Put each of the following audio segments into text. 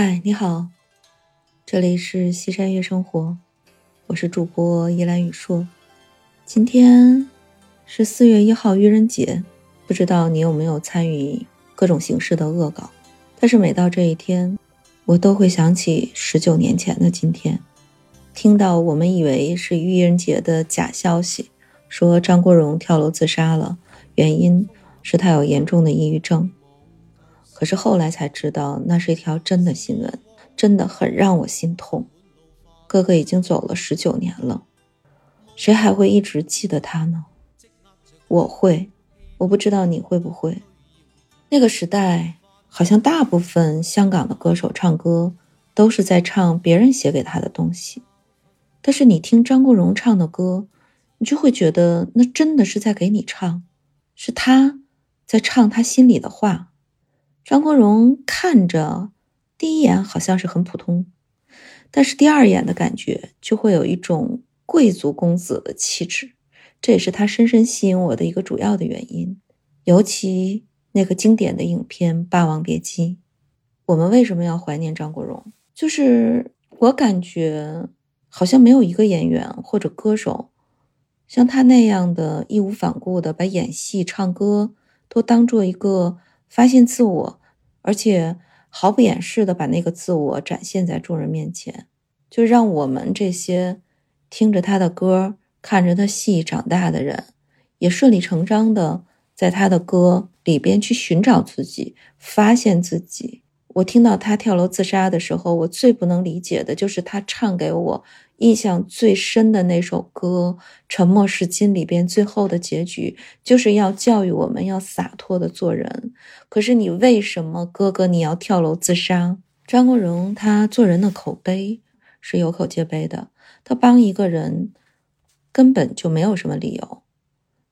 嗨，你好，这里是西山月生活，我是主播依兰雨硕。今天是四月一号愚人节，不知道你有没有参与各种形式的恶搞？但是每到这一天，我都会想起十九年前的今天，听到我们以为是愚人节的假消息，说张国荣跳楼自杀了，原因是他有严重的抑郁症。可是后来才知道，那是一条真的新闻，真的很让我心痛。哥哥已经走了十九年了，谁还会一直记得他呢？我会，我不知道你会不会。那个时代，好像大部分香港的歌手唱歌都是在唱别人写给他的东西，但是你听张国荣唱的歌，你就会觉得那真的是在给你唱，是他在唱他心里的话。张国荣看着第一眼好像是很普通，但是第二眼的感觉就会有一种贵族公子的气质，这也是他深深吸引我的一个主要的原因。尤其那个经典的影片《霸王别姬》，我们为什么要怀念张国荣？就是我感觉好像没有一个演员或者歌手像他那样的义无反顾的把演戏、唱歌都当做一个。发现自我，而且毫不掩饰的把那个自我展现在众人面前，就让我们这些听着他的歌、看着他戏长大的人，也顺理成章的在他的歌里边去寻找自己，发现自己。我听到他跳楼自杀的时候，我最不能理解的就是他唱给我。印象最深的那首歌《沉默是金》里边最后的结局，就是要教育我们要洒脱的做人。可是你为什么哥哥你要跳楼自杀？张国荣他做人的口碑是有口皆碑的，他帮一个人根本就没有什么理由，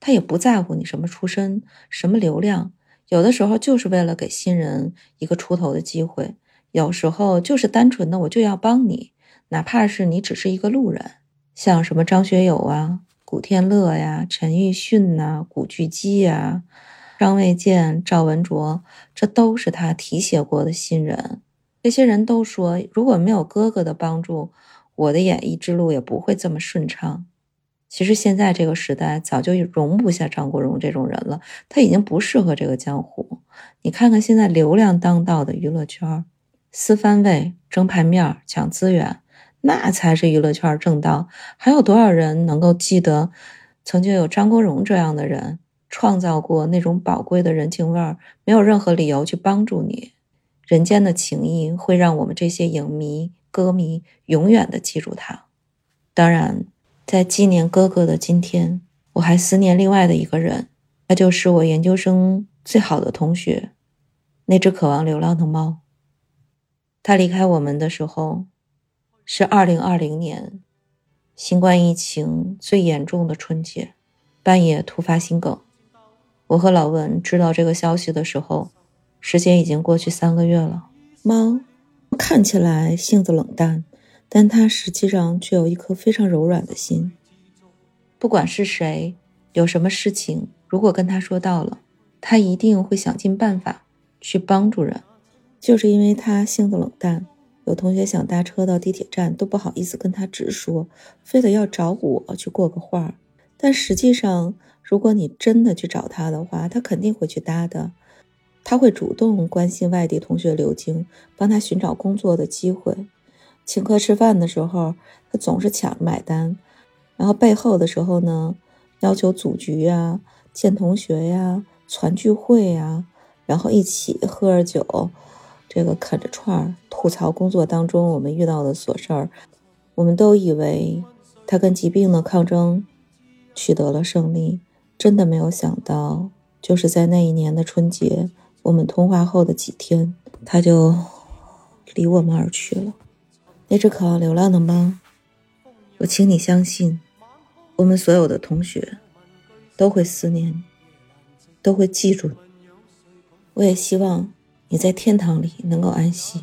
他也不在乎你什么出身、什么流量，有的时候就是为了给新人一个出头的机会，有时候就是单纯的我就要帮你。哪怕是你只是一个路人，像什么张学友啊、古天乐呀、陈奕迅呐、古巨基呀、张卫健、赵文卓，这都是他提携过的新人。这些人都说，如果没有哥哥的帮助，我的演艺之路也不会这么顺畅。其实现在这个时代早就容不下张国荣这种人了，他已经不适合这个江湖。你看看现在流量当道的娱乐圈，撕番位、争牌面、抢资源。那才是娱乐圈正道。还有多少人能够记得，曾经有张国荣这样的人创造过那种宝贵的人情味儿？没有任何理由去帮助你，人间的情谊会让我们这些影迷、歌迷永远的记住他。当然，在纪念哥哥的今天，我还思念另外的一个人，那就是我研究生最好的同学，那只渴望流浪的猫。他离开我们的时候。是二零二零年，新冠疫情最严重的春节，半夜突发心梗。我和老文知道这个消息的时候，时间已经过去三个月了。猫看起来性子冷淡，但他实际上却有一颗非常柔软的心。不管是谁，有什么事情，如果跟他说到了，他一定会想尽办法去帮助人。就是因为他性子冷淡。有同学想搭车到地铁站，都不好意思跟他直说，非得要找我去过个话。但实际上，如果你真的去找他的话，他肯定会去搭的。他会主动关心外地同学刘晶，帮他寻找工作的机会。请客吃饭的时候，他总是抢着买单。然后背后的时候呢，要求组局呀、见同学呀、团聚会呀，然后一起喝着酒。这个啃着串儿吐槽工作当中我们遇到的琐事儿，我们都以为他跟疾病的抗争取得了胜利，真的没有想到，就是在那一年的春节，我们通话后的几天，他就离我们而去了。那只渴望流浪的猫，我请你相信，我们所有的同学都会思念，都会记住你。我也希望。你在天堂里能够安息，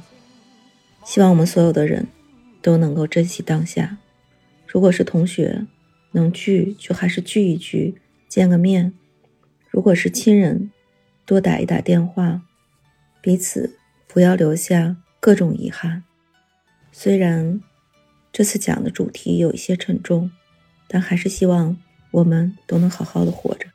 希望我们所有的人都能够珍惜当下。如果是同学，能聚就还是聚一聚，见个面；如果是亲人，多打一打电话，彼此不要留下各种遗憾。虽然这次讲的主题有一些沉重，但还是希望我们都能好好的活着。